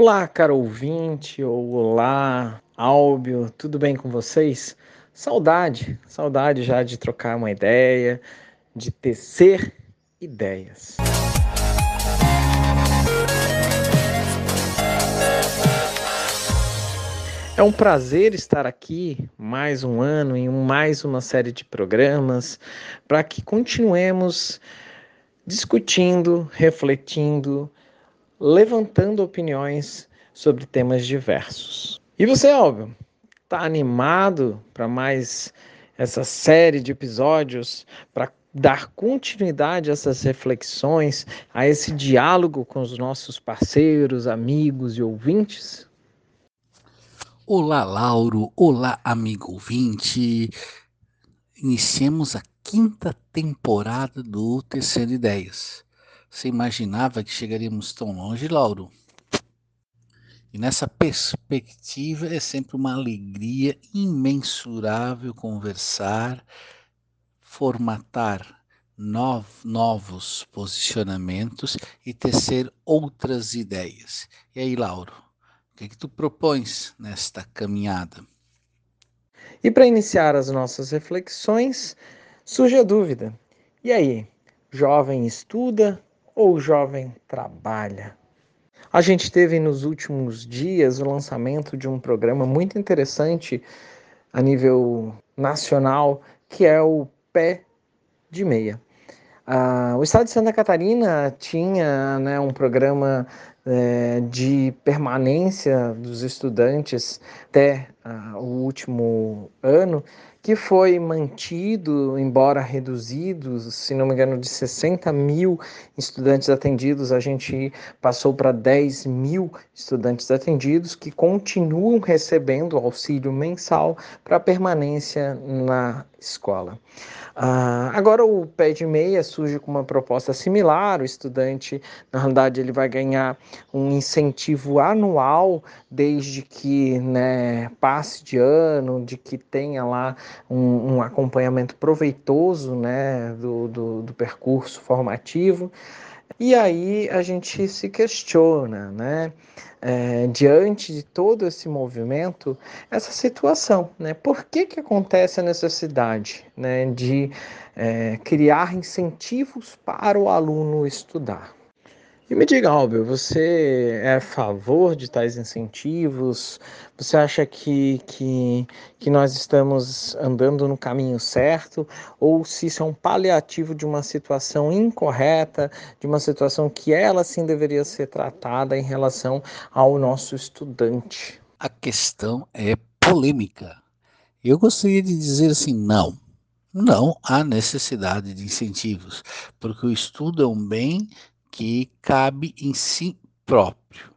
Olá, caro ouvinte, ou olá, Álbio, tudo bem com vocês? Saudade, saudade já de trocar uma ideia, de tecer ideias. É um prazer estar aqui mais um ano em mais uma série de programas para que continuemos discutindo, refletindo, levantando opiniões sobre temas diversos. E você, Álvio, está animado para mais essa série de episódios para dar continuidade a essas reflexões, a esse diálogo com os nossos parceiros, amigos e ouvintes? Olá, Lauro. Olá, amigo ouvinte. Iniciemos a quinta temporada do Terceiro Ideias. Você imaginava que chegaríamos tão longe, Lauro? E nessa perspectiva é sempre uma alegria imensurável conversar, formatar novos posicionamentos e tecer outras ideias. E aí, Lauro, o que, é que tu propões nesta caminhada? E para iniciar as nossas reflexões, surge a dúvida: e aí, jovem estuda ou jovem trabalha? A gente teve nos últimos dias o lançamento de um programa muito interessante a nível nacional, que é o Pé de Meia. Ah, o estado de Santa Catarina tinha né, um programa é, de permanência dos estudantes até ah, o último ano, que foi mantido, embora reduzido, se não me engano, de 60 mil estudantes atendidos, a gente passou para 10 mil estudantes atendidos que continuam recebendo auxílio mensal para permanência na escola. Ah, agora o pé de meia surge com uma proposta similar, o estudante, na realidade, ele vai ganhar um incentivo anual desde que né, passe de ano, de que tenha lá um, um acompanhamento proveitoso né, do, do, do percurso formativo. E aí a gente se questiona, né? É, diante de todo esse movimento, essa situação, né? Por que, que acontece a necessidade né, de é, criar incentivos para o aluno estudar? E me diga, Albert, você é a favor de tais incentivos? Você acha que, que, que nós estamos andando no caminho certo? Ou se isso é um paliativo de uma situação incorreta, de uma situação que ela sim deveria ser tratada em relação ao nosso estudante? A questão é polêmica. Eu gostaria de dizer assim: não. Não há necessidade de incentivos, porque o estudo é um bem que cabe em si próprio.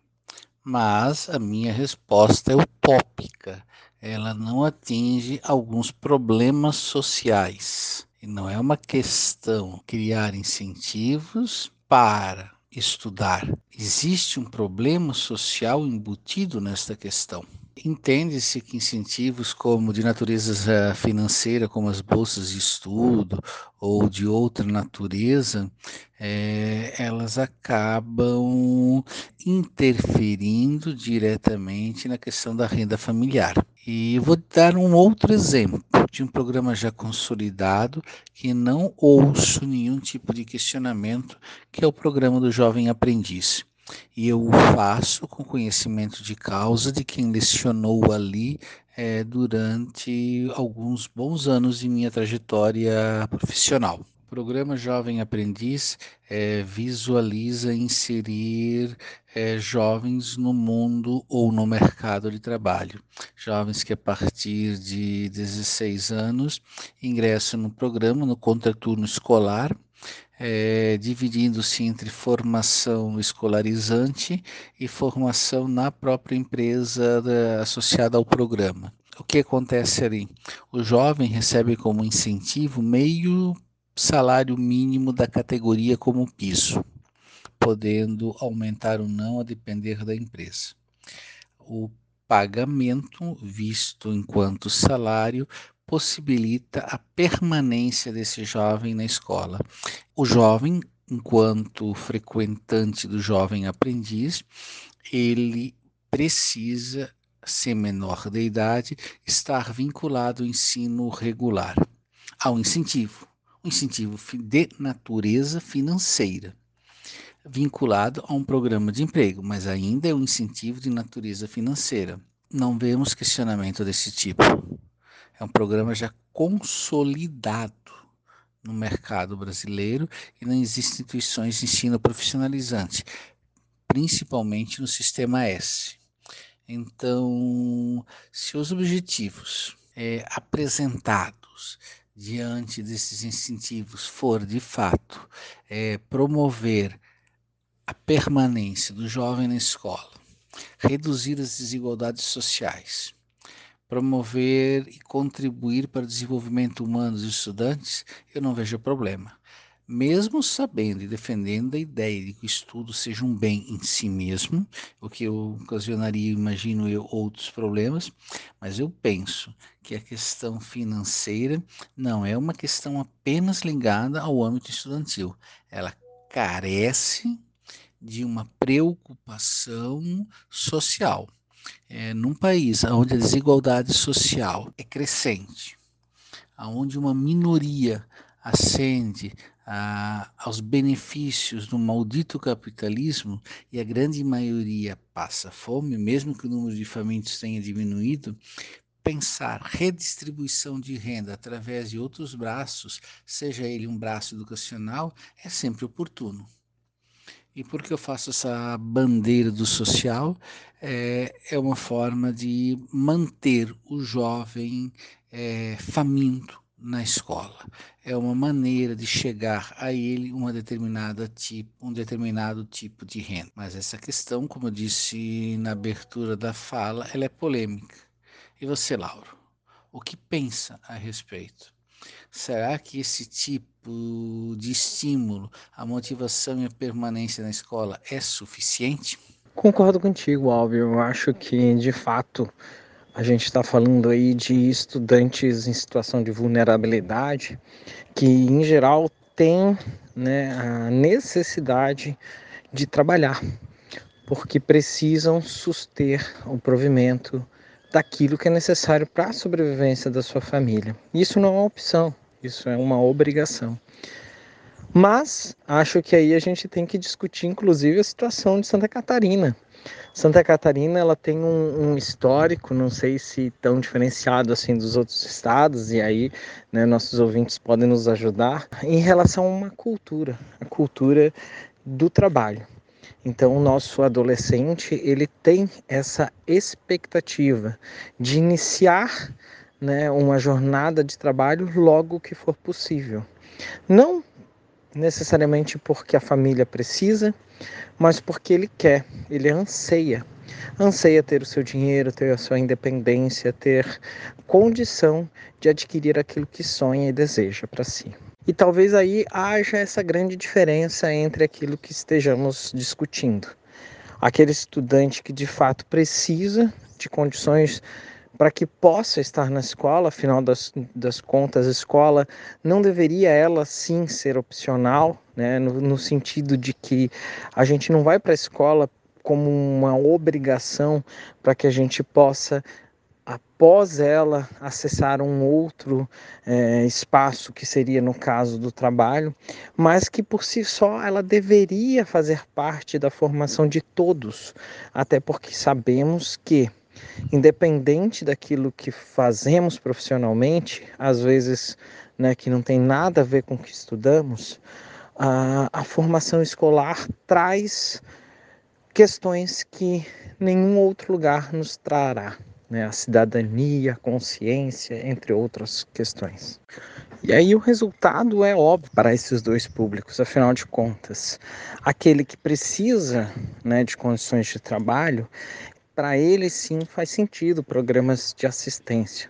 Mas a minha resposta é utópica. Ela não atinge alguns problemas sociais. E não é uma questão criar incentivos para estudar. Existe um problema social embutido nesta questão. Entende-se que incentivos como de natureza eh, financeira, como as bolsas de estudo ou de outra natureza, é, elas acabam interferindo diretamente na questão da renda familiar. E vou dar um outro exemplo de um programa já consolidado que não ouço nenhum tipo de questionamento, que é o programa do Jovem Aprendiz. E eu o faço com conhecimento de causa de quem lecionou ali é, durante alguns bons anos de minha trajetória profissional. O programa Jovem Aprendiz é, visualiza inserir é, jovens no mundo ou no mercado de trabalho. Jovens que a partir de 16 anos ingressam no programa, no contraturno escolar, é, dividindo-se entre formação escolarizante e formação na própria empresa da, associada ao programa. O que acontece ali? O jovem recebe como incentivo meio salário mínimo da categoria como piso, podendo aumentar ou não a depender da empresa. O pagamento, visto enquanto salário, possibilita a permanência desse jovem na escola. O jovem, enquanto frequentante do jovem aprendiz, ele precisa ser menor de idade, estar vinculado ao ensino regular, ao incentivo, um incentivo de natureza financeira, vinculado a um programa de emprego, mas ainda é um incentivo de natureza financeira. Não vemos questionamento desse tipo. É um programa já consolidado no mercado brasileiro e nas instituições de ensino profissionalizante, principalmente no sistema S. Então, se os objetivos é, apresentados diante desses incentivos for de fato é, promover a permanência do jovem na escola, reduzir as desigualdades sociais, promover e contribuir para o desenvolvimento humano dos estudantes, eu não vejo problema mesmo sabendo e defendendo a ideia de que o estudo seja um bem em si mesmo, o que ocasionaria, imagino eu, outros problemas, mas eu penso que a questão financeira não é uma questão apenas ligada ao âmbito estudantil. Ela carece de uma preocupação social. É, num país onde a desigualdade social é crescente, onde uma minoria ascende aos benefícios do maldito capitalismo e a grande maioria passa fome, mesmo que o número de famintos tenha diminuído, pensar redistribuição de renda através de outros braços, seja ele um braço educacional, é sempre oportuno. E por que eu faço essa bandeira do social? É, é uma forma de manter o jovem é, faminto, na escola. É uma maneira de chegar a ele uma determinada tipo, um determinado tipo de renda. Mas essa questão, como eu disse na abertura da fala, ela é polêmica. E você, Lauro, o que pensa a respeito? Será que esse tipo de estímulo, a motivação e a permanência na escola é suficiente? Concordo contigo, Alvio. Eu acho que, de fato, a gente está falando aí de estudantes em situação de vulnerabilidade que, em geral, têm né, a necessidade de trabalhar, porque precisam suster o provimento daquilo que é necessário para a sobrevivência da sua família. Isso não é uma opção, isso é uma obrigação. Mas acho que aí a gente tem que discutir, inclusive, a situação de Santa Catarina Santa Catarina ela tem um, um, histórico, não sei se tão diferenciado assim dos outros estados, e aí né, nossos ouvintes podem nos ajudar, em relação a uma cultura, a cultura do trabalho. Então, o nosso adolescente ele tem essa expectativa de iniciar né, uma jornada de trabalho logo que for possível. Não necessariamente porque a família precisa, mas porque ele quer, ele anseia. Anseia ter o seu dinheiro, ter a sua independência, ter condição de adquirir aquilo que sonha e deseja para si. E talvez aí haja essa grande diferença entre aquilo que estejamos discutindo. Aquele estudante que de fato precisa de condições para que possa estar na escola, afinal das, das contas, a escola não deveria ela sim ser opcional, né, no, no sentido de que a gente não vai para a escola como uma obrigação para que a gente possa após ela acessar um outro é, espaço que seria no caso do trabalho, mas que por si só ela deveria fazer parte da formação de todos, até porque sabemos que independente daquilo que fazemos profissionalmente, às vezes né, que não tem nada a ver com o que estudamos, a, a formação escolar traz questões que nenhum outro lugar nos trará. Né, a cidadania, a consciência, entre outras questões. E aí o resultado é óbvio para esses dois públicos, afinal de contas, aquele que precisa né, de condições de trabalho, para ele sim faz sentido programas de assistência.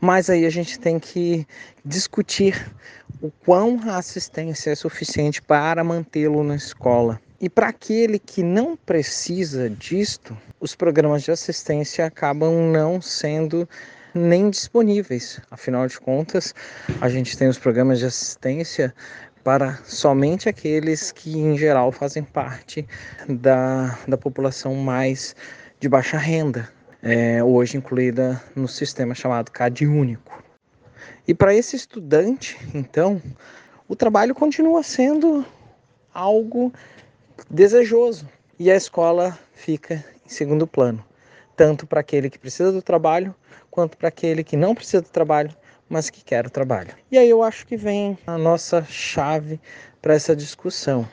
Mas aí a gente tem que discutir o quão a assistência é suficiente para mantê-lo na escola. E para aquele que não precisa disto, os programas de assistência acabam não sendo nem disponíveis. Afinal de contas, a gente tem os programas de assistência para somente aqueles que, em geral, fazem parte da, da população mais de baixa renda, é, hoje incluída no sistema chamado CAD único. E para esse estudante, então, o trabalho continua sendo algo desejoso e a escola fica em segundo plano, tanto para aquele que precisa do trabalho quanto para aquele que não precisa do trabalho, mas que quer o trabalho. E aí eu acho que vem a nossa chave para essa discussão.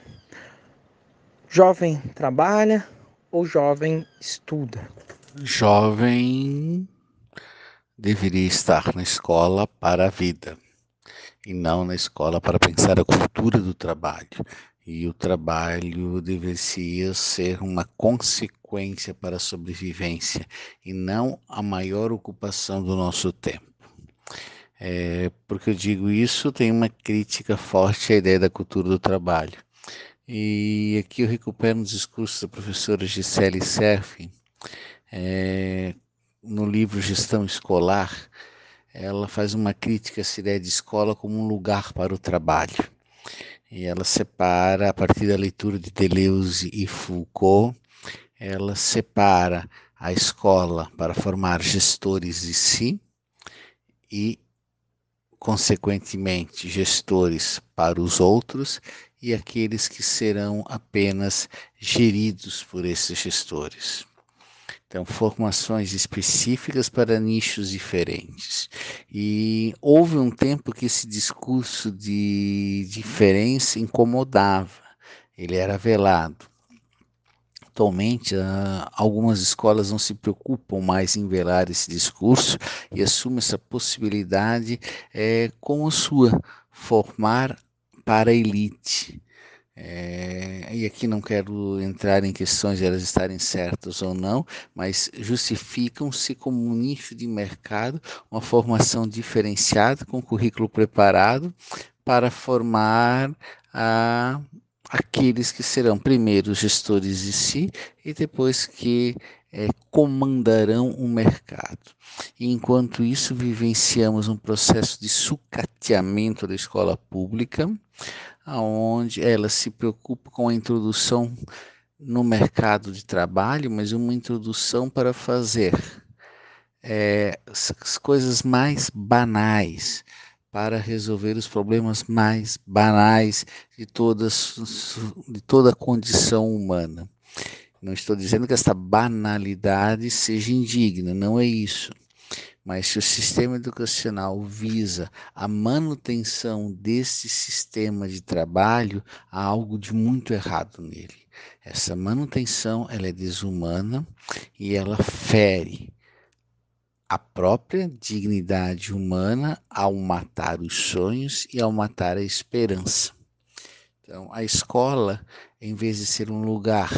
Jovem trabalha ou jovem estuda? Jovem deveria estar na escola para a vida e não na escola para pensar a cultura do trabalho. E o trabalho deveria ser uma consequência para a sobrevivência e não a maior ocupação do nosso tempo. É, porque eu digo isso, tem uma crítica forte à ideia da cultura do trabalho. E aqui eu recupero um discurso da professora Gisele Serfin, é, no livro Gestão Escolar, ela faz uma crítica essa ideia de escola como um lugar para o trabalho. E ela separa, a partir da leitura de Deleuze e Foucault, ela separa a escola para formar gestores de si e, consequentemente, gestores para os outros e aqueles que serão apenas geridos por esses gestores. Então, formações específicas para nichos diferentes. E houve um tempo que esse discurso de diferença incomodava, ele era velado. Atualmente, ah, algumas escolas não se preocupam mais em velar esse discurso e assumem essa possibilidade é, como sua, formar para a elite. É, e aqui não quero entrar em questões de elas estarem certas ou não, mas justificam-se como um nicho de mercado, uma formação diferenciada, com currículo preparado para formar a, aqueles que serão primeiro gestores de si e depois que é, comandarão o mercado. E enquanto isso, vivenciamos um processo de sucateamento da escola pública, aonde ela se preocupa com a introdução no mercado de trabalho, mas uma introdução para fazer é, as coisas mais banais, para resolver os problemas mais banais de, todas, de toda a condição humana. Não estou dizendo que esta banalidade seja indigna, não é isso. Mas se o sistema educacional visa a manutenção desse sistema de trabalho, há algo de muito errado nele. Essa manutenção ela é desumana e ela fere a própria dignidade humana ao matar os sonhos e ao matar a esperança. Então, a escola, em vez de ser um lugar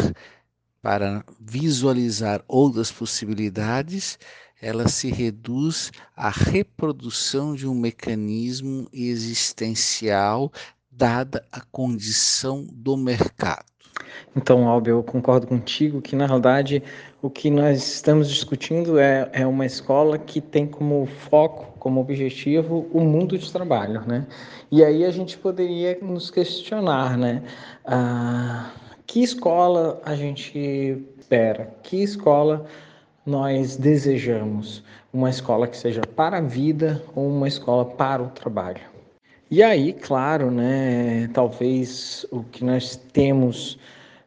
para visualizar outras possibilidades, ela se reduz à reprodução de um mecanismo existencial dada a condição do mercado. Então, Albe, eu concordo contigo que, na realidade, o que nós estamos discutindo é, é uma escola que tem como foco, como objetivo, o mundo de trabalho, né? E aí a gente poderia nos questionar, né? Ah, que escola a gente espera? Que escola nós desejamos uma escola que seja para a vida ou uma escola para o trabalho. E aí, claro, né, talvez o que nós temos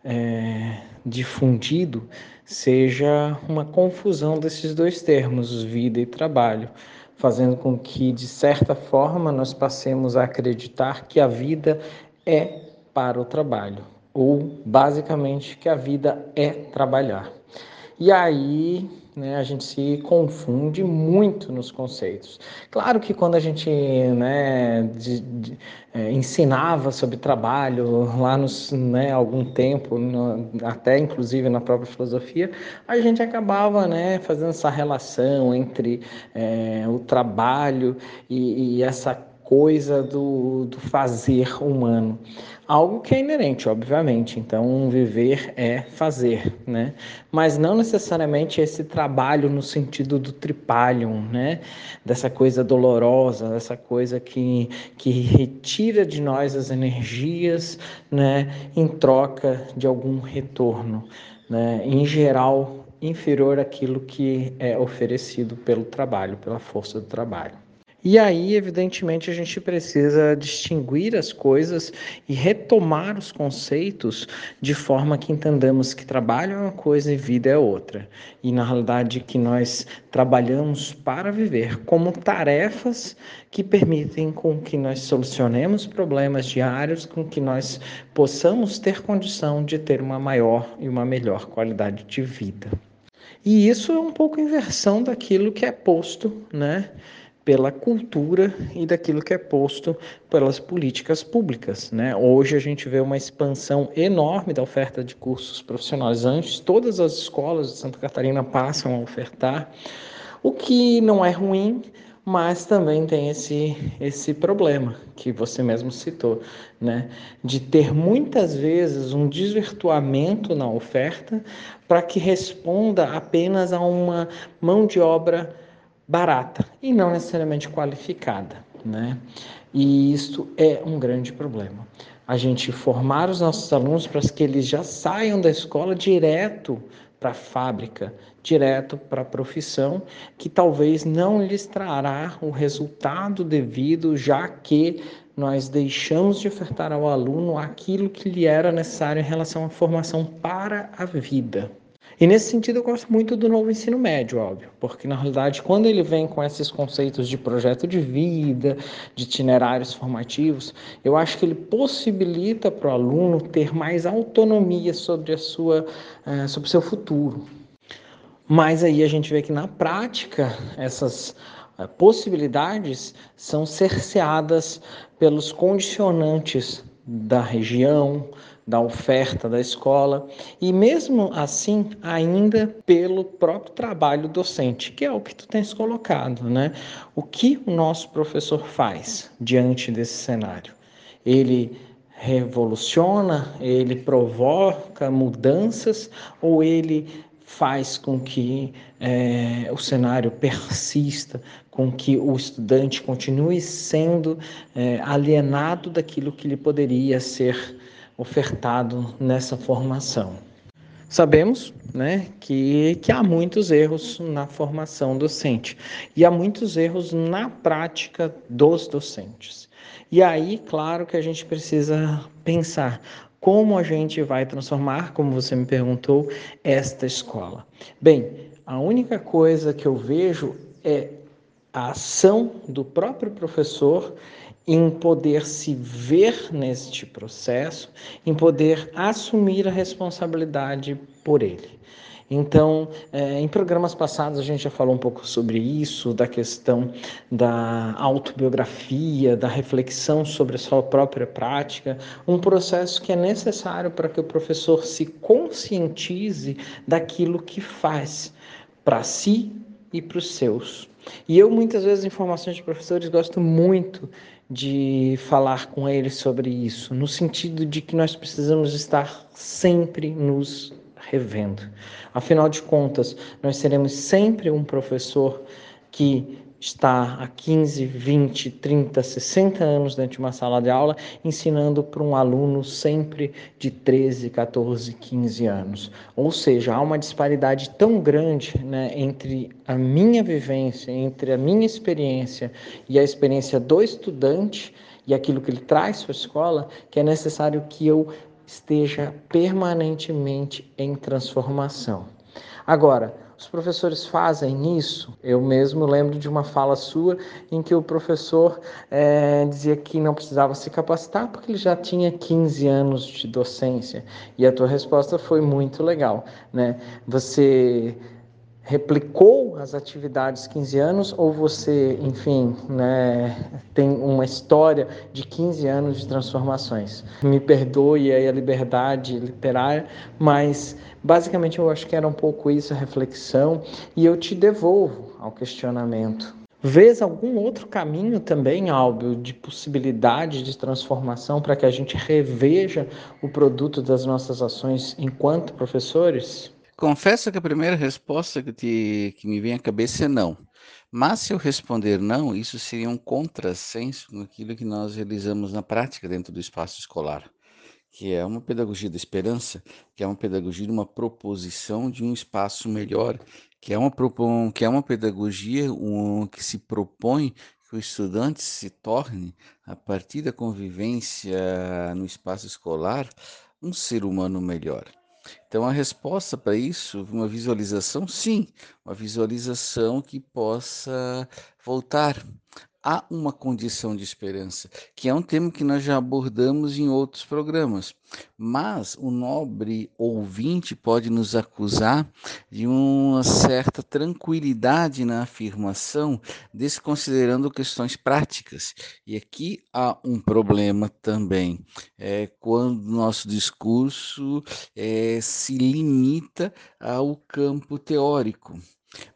é, difundido seja uma confusão desses dois termos, vida e trabalho, fazendo com que, de certa forma, nós passemos a acreditar que a vida é para o trabalho, ou basicamente que a vida é trabalhar. E aí né, a gente se confunde muito nos conceitos. Claro que quando a gente né, de, de, é, ensinava sobre trabalho lá nos né, algum tempo, no, até inclusive na própria filosofia, a gente acabava né, fazendo essa relação entre é, o trabalho e, e essa coisa do, do fazer humano. Algo que é inerente, obviamente. Então, viver é fazer, né? Mas não necessariamente esse trabalho no sentido do tripalium, né? Dessa coisa dolorosa, dessa coisa que, que retira de nós as energias, né? Em troca de algum retorno, né? Em geral, inferior àquilo que é oferecido pelo trabalho, pela força do trabalho. E aí, evidentemente, a gente precisa distinguir as coisas e retomar os conceitos de forma que entendamos que trabalho é uma coisa e vida é outra. E na realidade que nós trabalhamos para viver como tarefas que permitem com que nós solucionemos problemas diários, com que nós possamos ter condição de ter uma maior e uma melhor qualidade de vida. E isso é um pouco inversão daquilo que é posto, né? Pela cultura e daquilo que é posto pelas políticas públicas. Né? Hoje a gente vê uma expansão enorme da oferta de cursos profissionalizantes, todas as escolas de Santa Catarina passam a ofertar, o que não é ruim, mas também tem esse, esse problema que você mesmo citou, né? de ter muitas vezes um desvirtuamento na oferta para que responda apenas a uma mão de obra barata e não necessariamente qualificada, né? E isso é um grande problema. A gente formar os nossos alunos para que eles já saiam da escola direto para a fábrica, direto para a profissão, que talvez não lhes trará o resultado devido, já que nós deixamos de ofertar ao aluno aquilo que lhe era necessário em relação à formação para a vida. E nesse sentido eu gosto muito do novo ensino médio, óbvio, porque na realidade quando ele vem com esses conceitos de projeto de vida, de itinerários formativos, eu acho que ele possibilita para o aluno ter mais autonomia sobre a sua, uh, sobre o seu futuro. Mas aí a gente vê que na prática essas uh, possibilidades são cerceadas pelos condicionantes da região, da oferta da escola e mesmo assim ainda pelo próprio trabalho docente, que é o que tu tens colocado, né? O que o nosso professor faz diante desse cenário? Ele revoluciona, ele provoca mudanças ou ele faz com que é, o cenário persista, com que o estudante continue sendo é, alienado daquilo que lhe poderia ser ofertado nessa formação. Sabemos né, que, que há muitos erros na formação docente e há muitos erros na prática dos docentes. E aí, claro que a gente precisa pensar como a gente vai transformar, como você me perguntou, esta escola. Bem, a única coisa que eu vejo é a ação do próprio professor em poder se ver neste processo, em poder assumir a responsabilidade por ele. Então, é, em programas passados a gente já falou um pouco sobre isso, da questão da autobiografia, da reflexão sobre a sua própria prática, um processo que é necessário para que o professor se conscientize daquilo que faz para si e para os seus. E eu, muitas vezes, em formações de professores, gosto muito de falar com eles sobre isso, no sentido de que nós precisamos estar sempre nos revendo. Afinal de contas, nós seremos sempre um professor que está há 15, 20, 30, 60 anos dentro de uma sala de aula ensinando para um aluno sempre de 13, 14, 15 anos. Ou seja, há uma disparidade tão grande né, entre a minha vivência, entre a minha experiência e a experiência do estudante e aquilo que ele traz para a escola, que é necessário que eu esteja permanentemente em transformação. Agora, os professores fazem isso? Eu mesmo lembro de uma fala sua em que o professor é, dizia que não precisava se capacitar porque ele já tinha 15 anos de docência. E a tua resposta foi muito legal, né? Você replicou as atividades 15 anos ou você, enfim, né, tem uma história de 15 anos de transformações? Me perdoe aí a liberdade literária, mas basicamente eu acho que era um pouco isso a reflexão e eu te devolvo ao questionamento. Vês algum outro caminho também, Álbio, de possibilidade de transformação para que a gente reveja o produto das nossas ações enquanto professores? Confesso que a primeira resposta que, te, que me vem à cabeça é não. Mas se eu responder não, isso seria um contrassenso naquilo que nós realizamos na prática dentro do espaço escolar que é uma pedagogia da esperança, que é uma pedagogia de uma proposição de um espaço melhor, que é uma, que é uma pedagogia um, que se propõe que o estudante se torne, a partir da convivência no espaço escolar, um ser humano melhor. Então, a resposta para isso, uma visualização, sim, uma visualização que possa voltar há uma condição de esperança, que é um tema que nós já abordamos em outros programas. Mas o nobre ouvinte pode nos acusar de uma certa tranquilidade na afirmação, desconsiderando questões práticas. E aqui há um problema também, é quando nosso discurso é, se limita ao campo teórico.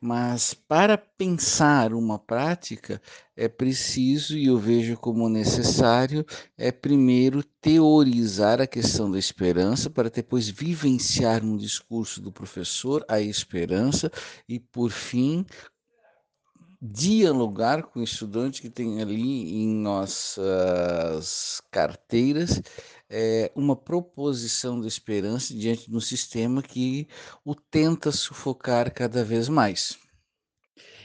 Mas para pensar uma prática é preciso, e eu vejo como necessário, é primeiro teorizar a questão da esperança, para depois vivenciar um discurso do professor a esperança e, por fim, dialogar com o estudante que tem ali em nossas carteiras é, uma proposição da esperança diante de um sistema que o tenta sufocar cada vez mais.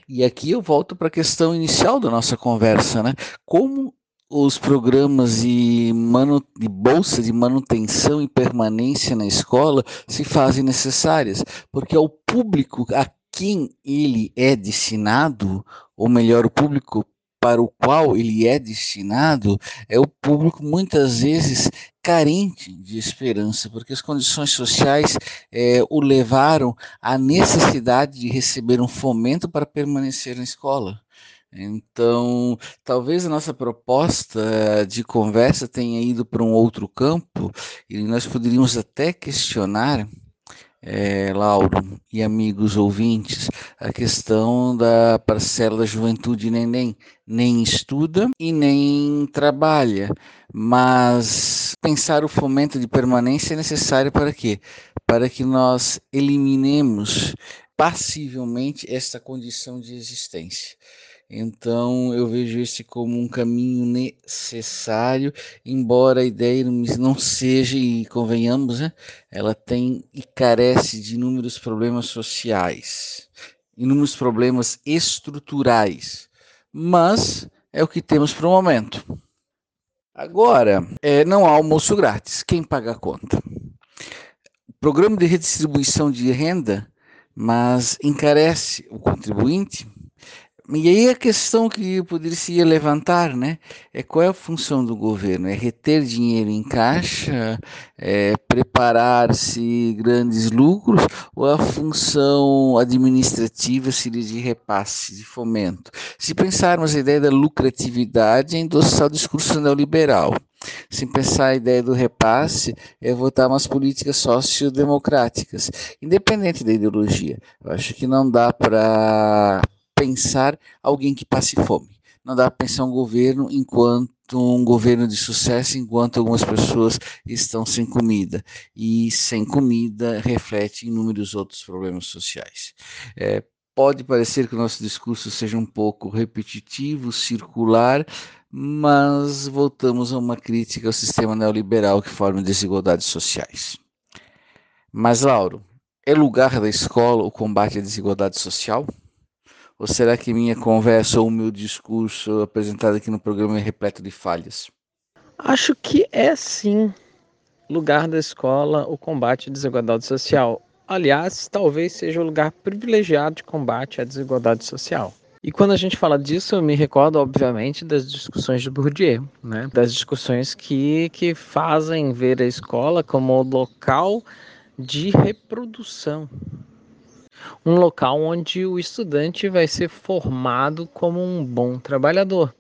E aqui eu volto para a questão inicial da nossa conversa, né? Como os programas de, manu... de bolsa de manutenção e permanência na escola se fazem necessárias, porque é o público a quem ele é destinado, ou melhor, o público para o qual ele é destinado é o público muitas vezes carente de esperança, porque as condições sociais é, o levaram à necessidade de receber um fomento para permanecer na escola. Então, talvez a nossa proposta de conversa tenha ido para um outro campo e nós poderíamos até questionar é, Lauro e amigos ouvintes, a questão da parcela da juventude neném. Nem estuda e nem trabalha, mas pensar o fomento de permanência é necessário para quê? Para que nós eliminemos passivelmente esta condição de existência. Então eu vejo esse como um caminho necessário, embora a ideia não seja, e convenhamos, né, ela tem e carece de inúmeros problemas sociais, inúmeros problemas estruturais, mas é o que temos para o momento. Agora, é, não há almoço grátis, quem paga a conta? Programa de redistribuição de renda, mas encarece o contribuinte e aí a questão que poderia levantar, né, é qual é a função do governo? É reter dinheiro em caixa, é preparar-se grandes lucros, ou a função administrativa seria de repasse, de fomento? Se pensarmos a ideia da lucratividade, é endossar o discurso neoliberal. Se pensar a ideia do repasse, é votar umas políticas sociodemocráticas, independente da ideologia. Eu acho que não dá para pensar alguém que passe fome. Não dá para pensar um governo enquanto um governo de sucesso, enquanto algumas pessoas estão sem comida. E sem comida reflete inúmeros outros problemas sociais. É, pode parecer que o nosso discurso seja um pouco repetitivo, circular, mas voltamos a uma crítica ao sistema neoliberal que forma desigualdades sociais. Mas, Lauro, é lugar da escola o combate à desigualdade social? Ou será que minha conversa ou meu discurso apresentado aqui no programa é repleto de falhas? Acho que é sim lugar da escola o combate à desigualdade social. Aliás, talvez seja o lugar privilegiado de combate à desigualdade social. E quando a gente fala disso, eu me recordo, obviamente, das discussões de Bourdieu, né? das discussões que, que fazem ver a escola como local de reprodução um local onde o estudante vai ser formado como um bom trabalhador,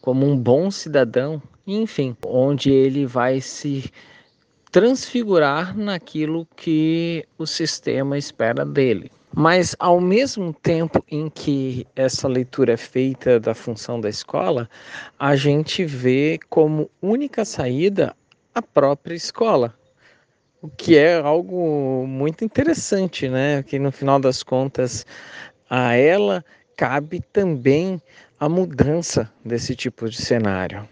como um bom cidadão, enfim, onde ele vai se transfigurar naquilo que o sistema espera dele. Mas, ao mesmo tempo em que essa leitura é feita da função da escola, a gente vê como única saída a própria escola, o que é algo muito interessante, né? Que no final das contas, a ela cabe também a mudança desse tipo de cenário.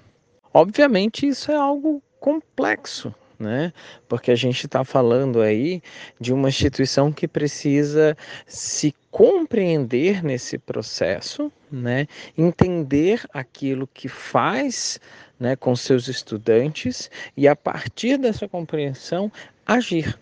Obviamente, isso é algo complexo, né? Porque a gente está falando aí de uma instituição que precisa se compreender nesse processo, né? Entender aquilo que faz, né, com seus estudantes e a partir dessa compreensão agir.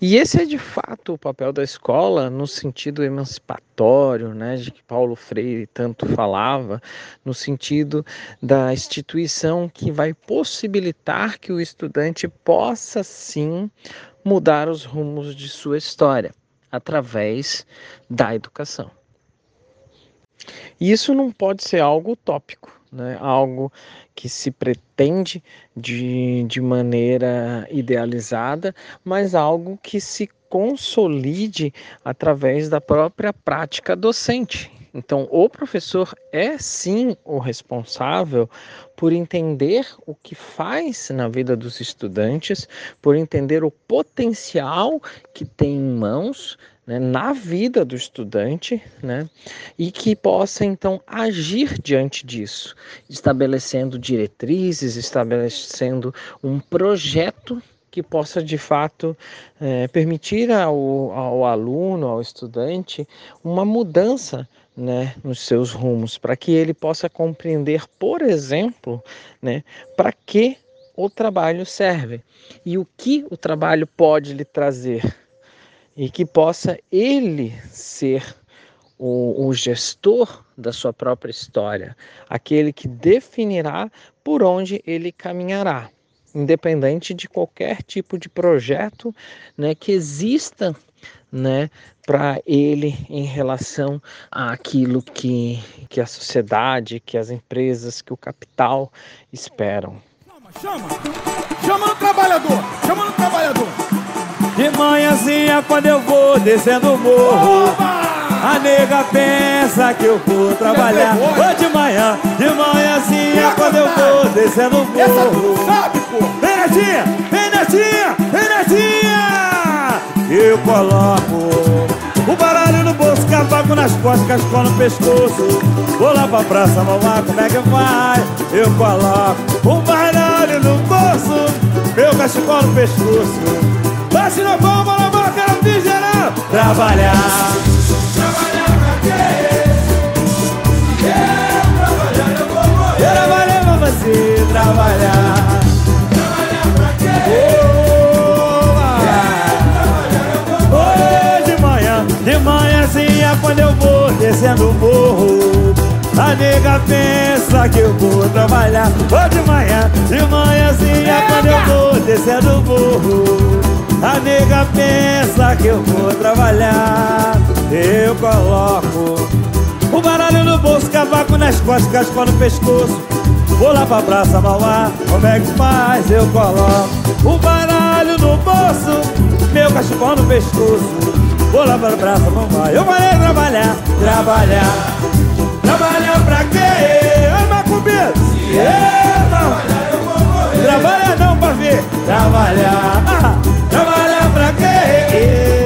E esse é de fato o papel da escola no sentido emancipatório, né, de que Paulo Freire tanto falava, no sentido da instituição que vai possibilitar que o estudante possa sim mudar os rumos de sua história através da educação. E isso não pode ser algo utópico né? algo que se pretende de, de maneira idealizada, mas algo que se consolide através da própria prática docente. Então, o professor é sim o responsável por entender o que faz na vida dos estudantes, por entender o potencial que tem em mãos né, na vida do estudante, né, e que possa então agir diante disso, estabelecendo diretrizes, estabelecendo um projeto que possa de fato é, permitir ao, ao aluno, ao estudante, uma mudança né, nos seus rumos, para que ele possa compreender, por exemplo, né, para que o trabalho serve e o que o trabalho pode lhe trazer e que possa ele ser o, o, gestor da sua própria história, aquele que definirá por onde ele caminhará, independente de qualquer tipo de projeto né, que exista né, para ele em relação àquilo que, que a sociedade, que as empresas, que o capital esperam. Chama, chama, chama no trabalhador, chama no trabalhador. De manhãzinha quando eu vou descendo o morro A nega pensa que eu vou trabalhar. Ô de manhã, de manhãzinha quando eu vou descendo o morro. Sabe, pô. Vem netinha, vem netinha, vem netinha! Eu coloco o baralho no bolso, cavaco nas costas, cascol no pescoço. Vou lá pra praça, mamar, como é que vai? Eu coloco o baralho no bolso Meu cachecol no pescoço Bate na palma, na boca, no fim geral Trabalhar. Trabalhar pra quê? Quero trabalhar, eu vou morrer Trabalhar pra você, trabalhar Trabalhar pra quê? Hoje de manhã, de manhãzinha Quando eu vou descendo o morro a nega pensa que eu vou trabalhar. Hoje de manhã, de manhãzinha Quando eu vou descendo o morro a nega pensa que eu vou trabalhar Eu coloco O baralho no bolso, cavaco nas costas, caspa no pescoço Vou lá pra praça Mauá, como é que faz? Eu coloco O baralho no bolso, meu cachecol no pescoço Vou lá pra praça Mauá, eu falei trabalhar Trabalhar Trabalhar pra quê? Ô, macumbeiro! Se eu trabalhar, eu vou morrer Trabalhar não, pra ver Trabalhar ah. yeah.